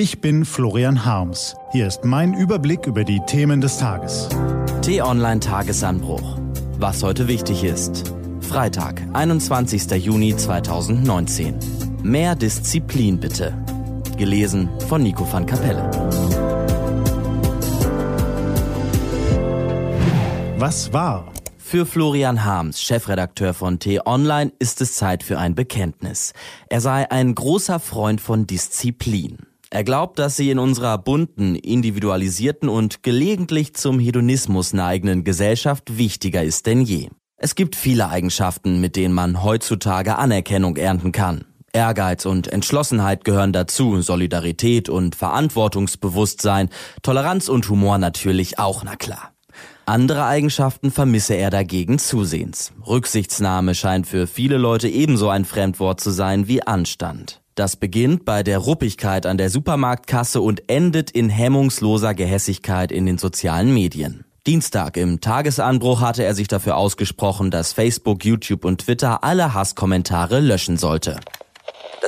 Ich bin Florian Harms. Hier ist mein Überblick über die Themen des Tages. T-Online Tagesanbruch. Was heute wichtig ist. Freitag, 21. Juni 2019. Mehr Disziplin bitte. Gelesen von Nico van Kapelle. Was war? Für Florian Harms, Chefredakteur von T-Online, ist es Zeit für ein Bekenntnis. Er sei ein großer Freund von Disziplin. Er glaubt, dass sie in unserer bunten, individualisierten und gelegentlich zum Hedonismus neigenden Gesellschaft wichtiger ist denn je. Es gibt viele Eigenschaften, mit denen man heutzutage Anerkennung ernten kann. Ehrgeiz und Entschlossenheit gehören dazu, Solidarität und Verantwortungsbewusstsein, Toleranz und Humor natürlich auch, na klar. Andere Eigenschaften vermisse er dagegen zusehends. Rücksichtsnahme scheint für viele Leute ebenso ein Fremdwort zu sein wie Anstand. Das beginnt bei der Ruppigkeit an der Supermarktkasse und endet in hemmungsloser Gehässigkeit in den sozialen Medien. Dienstag im Tagesanbruch hatte er sich dafür ausgesprochen, dass Facebook, YouTube und Twitter alle Hasskommentare löschen sollte.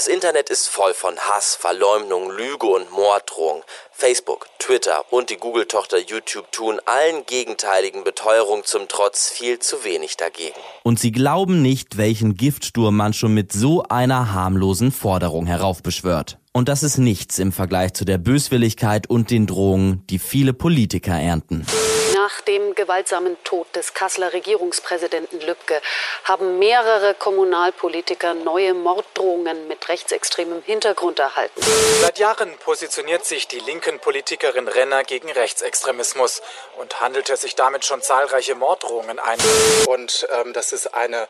Das Internet ist voll von Hass, Verleumdung, Lüge und Morddrohung. Facebook, Twitter und die Google-Tochter YouTube tun allen gegenteiligen Beteuerungen zum Trotz viel zu wenig dagegen. Und sie glauben nicht, welchen Giftsturm man schon mit so einer harmlosen Forderung heraufbeschwört. Und das ist nichts im Vergleich zu der Böswilligkeit und den Drohungen, die viele Politiker ernten. Nach dem gewaltsamen Tod des Kasseler Regierungspräsidenten Lübcke haben mehrere Kommunalpolitiker neue Morddrohungen mit rechtsextremem Hintergrund erhalten. Seit Jahren positioniert sich die linken Politikerin Renner gegen Rechtsextremismus und handelte sich damit schon zahlreiche Morddrohungen ein. Und ähm, das ist eine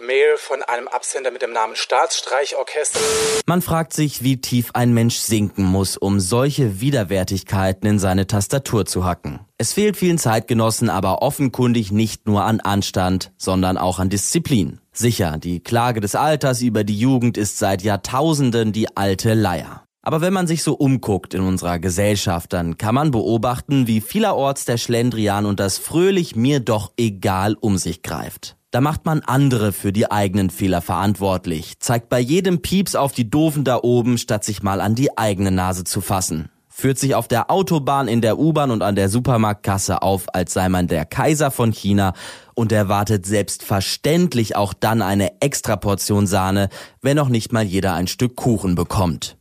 Mail von einem Absender mit dem Namen Staatsstreichorchester. Man fragt sich, wie tief ein Mensch sinken muss, um solche Widerwärtigkeiten in seine Tastatur zu hacken. Es fehlt vielen Zeitgenossen aber offenkundig nicht nur an Anstand, sondern auch an Disziplin. Sicher, die Klage des Alters über die Jugend ist seit Jahrtausenden die alte Leier. Aber wenn man sich so umguckt in unserer Gesellschaft, dann kann man beobachten, wie vielerorts der Schlendrian und das fröhlich mir doch egal um sich greift. Da macht man andere für die eigenen Fehler verantwortlich, zeigt bei jedem Pieps auf die Doofen da oben, statt sich mal an die eigene Nase zu fassen. Führt sich auf der Autobahn, in der U-Bahn und an der Supermarktkasse auf, als sei man der Kaiser von China und erwartet selbstverständlich auch dann eine Extraportion Sahne, wenn noch nicht mal jeder ein Stück Kuchen bekommt.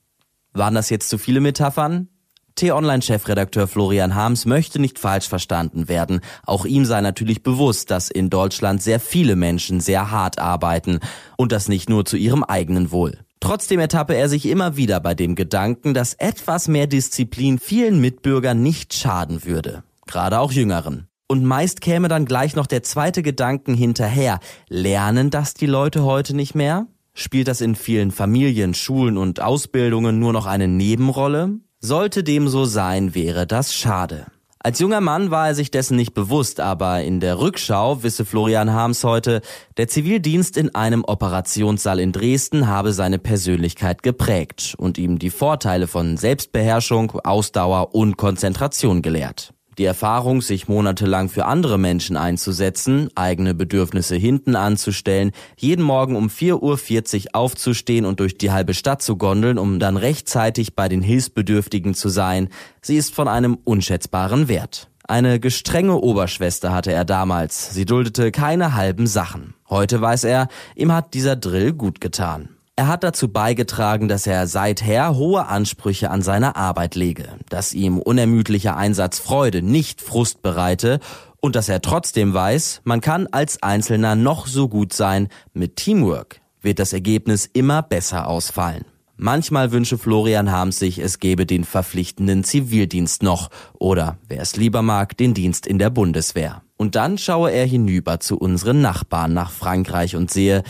Waren das jetzt zu viele Metaphern? T-Online-Chefredakteur Florian Harms möchte nicht falsch verstanden werden. Auch ihm sei natürlich bewusst, dass in Deutschland sehr viele Menschen sehr hart arbeiten und das nicht nur zu ihrem eigenen Wohl. Trotzdem ertappe er sich immer wieder bei dem Gedanken, dass etwas mehr Disziplin vielen Mitbürgern nicht schaden würde. Gerade auch Jüngeren. Und meist käme dann gleich noch der zweite Gedanken hinterher. Lernen das die Leute heute nicht mehr? Spielt das in vielen Familien, Schulen und Ausbildungen nur noch eine Nebenrolle? Sollte dem so sein, wäre das schade. Als junger Mann war er sich dessen nicht bewusst, aber in der Rückschau wisse Florian Harms heute, der Zivildienst in einem Operationssaal in Dresden habe seine Persönlichkeit geprägt und ihm die Vorteile von Selbstbeherrschung, Ausdauer und Konzentration gelehrt. Die Erfahrung, sich monatelang für andere Menschen einzusetzen, eigene Bedürfnisse hinten anzustellen, jeden Morgen um 4.40 Uhr aufzustehen und durch die halbe Stadt zu gondeln, um dann rechtzeitig bei den Hilfsbedürftigen zu sein, sie ist von einem unschätzbaren Wert. Eine gestrenge Oberschwester hatte er damals, sie duldete keine halben Sachen. Heute weiß er, ihm hat dieser Drill gut getan. Er hat dazu beigetragen, dass er seither hohe Ansprüche an seine Arbeit lege, dass ihm unermüdlicher Einsatz Freude, nicht Frust bereite und dass er trotzdem weiß, man kann als Einzelner noch so gut sein, mit Teamwork wird das Ergebnis immer besser ausfallen. Manchmal wünsche Florian Harms sich, es gebe den verpflichtenden Zivildienst noch oder, wer es lieber mag, den Dienst in der Bundeswehr. Und dann schaue er hinüber zu unseren Nachbarn nach Frankreich und sehe,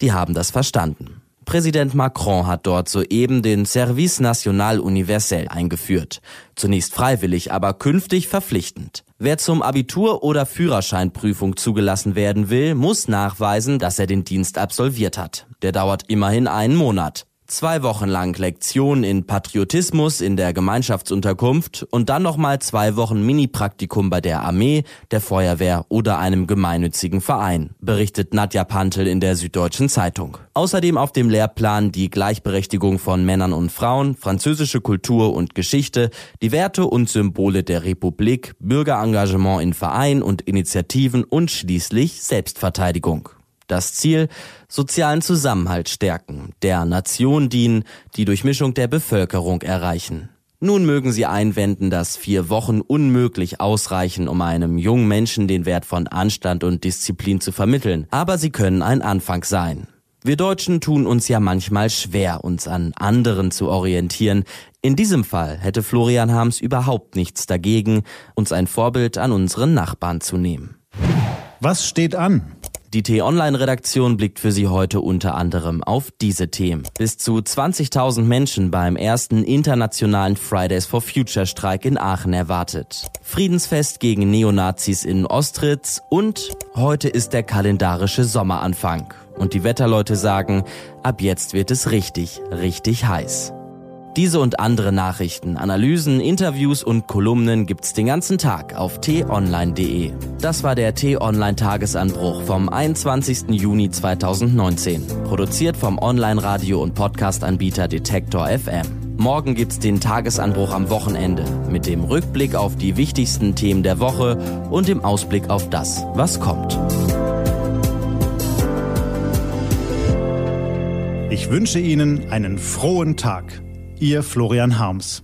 die haben das verstanden. Präsident Macron hat dort soeben den Service National Universel eingeführt. Zunächst freiwillig, aber künftig verpflichtend. Wer zum Abitur oder Führerscheinprüfung zugelassen werden will, muss nachweisen, dass er den Dienst absolviert hat. Der dauert immerhin einen Monat. Zwei Wochen lang Lektion in Patriotismus in der Gemeinschaftsunterkunft und dann nochmal zwei Wochen Mini-Praktikum bei der Armee, der Feuerwehr oder einem gemeinnützigen Verein, berichtet Nadja Pantel in der Süddeutschen Zeitung. Außerdem auf dem Lehrplan die Gleichberechtigung von Männern und Frauen, französische Kultur und Geschichte, die Werte und Symbole der Republik, Bürgerengagement in Vereinen und Initiativen und schließlich Selbstverteidigung. Das Ziel, sozialen Zusammenhalt stärken, der Nation dienen, die Durchmischung der Bevölkerung erreichen. Nun mögen Sie einwenden, dass vier Wochen unmöglich ausreichen, um einem jungen Menschen den Wert von Anstand und Disziplin zu vermitteln, aber sie können ein Anfang sein. Wir Deutschen tun uns ja manchmal schwer, uns an anderen zu orientieren. In diesem Fall hätte Florian Harms überhaupt nichts dagegen, uns ein Vorbild an unseren Nachbarn zu nehmen. Was steht an? Die T-Online-Redaktion blickt für Sie heute unter anderem auf diese Themen. Bis zu 20.000 Menschen beim ersten internationalen Fridays for Future Streik in Aachen erwartet. Friedensfest gegen Neonazis in Ostritz und heute ist der kalendarische Sommeranfang. Und die Wetterleute sagen, ab jetzt wird es richtig, richtig heiß. Diese und andere Nachrichten, Analysen, Interviews und Kolumnen gibt's den ganzen Tag auf t-online.de. Das war der T-Online Tagesanbruch vom 21. Juni 2019, produziert vom Online-Radio- und Podcast-Anbieter Detektor FM. Morgen gibt's den Tagesanbruch am Wochenende mit dem Rückblick auf die wichtigsten Themen der Woche und dem Ausblick auf das, was kommt. Ich wünsche Ihnen einen frohen Tag. Ihr Florian Harms.